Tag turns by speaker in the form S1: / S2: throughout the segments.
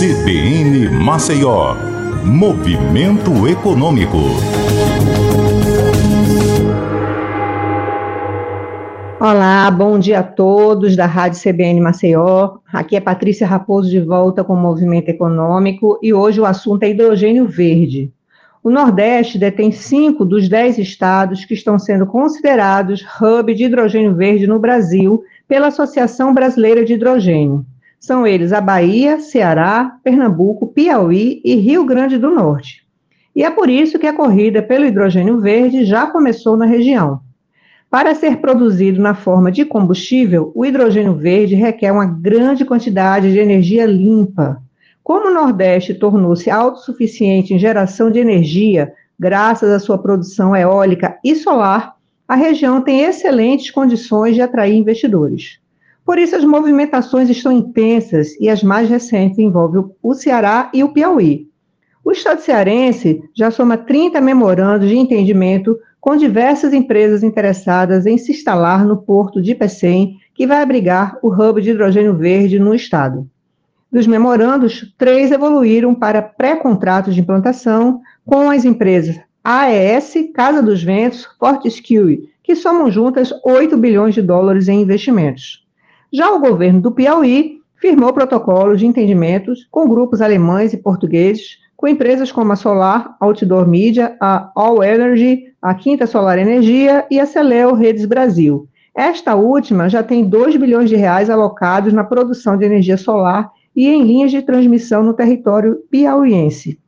S1: CBN Maceió, Movimento Econômico.
S2: Olá, bom dia a todos da Rádio CBN Maceió. Aqui é Patrícia Raposo de volta com o Movimento Econômico e hoje o assunto é hidrogênio verde. O Nordeste detém cinco dos dez estados que estão sendo considerados hub de hidrogênio verde no Brasil pela Associação Brasileira de Hidrogênio. São eles a Bahia, Ceará, Pernambuco, Piauí e Rio Grande do Norte. E é por isso que a corrida pelo hidrogênio verde já começou na região. Para ser produzido na forma de combustível, o hidrogênio verde requer uma grande quantidade de energia limpa. Como o Nordeste tornou-se autossuficiente em geração de energia, graças à sua produção eólica e solar, a região tem excelentes condições de atrair investidores. Por isso, as movimentações estão intensas e as mais recentes envolvem o Ceará e o Piauí. O Estado cearense já soma 30 memorandos de entendimento com diversas empresas interessadas em se instalar no porto de Pecém, que vai abrigar o hub de hidrogênio verde no estado. Dos memorandos, três evoluíram para pré-contratos de implantação com as empresas AES, Casa dos Ventos, Fortescue, que somam juntas 8 bilhões de dólares em investimentos. Já o governo do Piauí firmou protocolos de entendimentos com grupos alemães e portugueses, com empresas como a Solar Outdoor Media, a All Energy, a Quinta Solar Energia e a Celeo Redes Brasil. Esta última já tem 2 bilhões de reais alocados na produção de energia solar e em linhas de transmissão no território piauiense.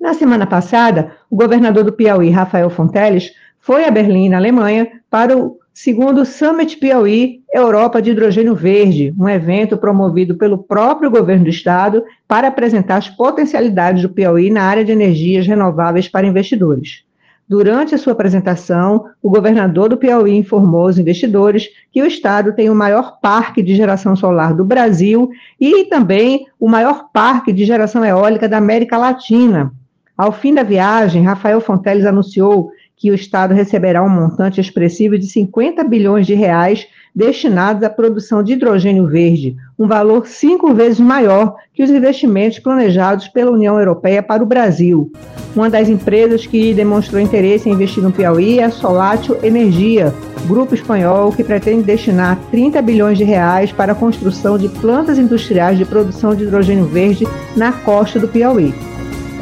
S2: Na semana passada, o governador do Piauí, Rafael Fonteles, foi a Berlim, na Alemanha, para o segundo Summit Piauí Europa de Hidrogênio Verde, um evento promovido pelo próprio governo do estado para apresentar as potencialidades do Piauí na área de energias renováveis para investidores. Durante a sua apresentação, o governador do Piauí informou aos investidores que o estado tem o maior parque de geração solar do Brasil e também o maior parque de geração eólica da América Latina. Ao fim da viagem, Rafael Fonteles anunciou que o Estado receberá um montante expressivo de 50 bilhões de reais destinados à produção de hidrogênio verde, um valor cinco vezes maior que os investimentos planejados pela União Europeia para o Brasil. Uma das empresas que demonstrou interesse em investir no Piauí é a Solatio Energia, grupo espanhol que pretende destinar 30 bilhões de reais para a construção de plantas industriais de produção de hidrogênio verde na costa do Piauí.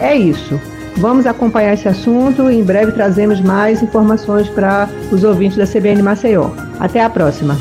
S2: É isso. Vamos acompanhar esse assunto e em breve trazemos mais informações para os ouvintes da CBN Maceió. Até a próxima!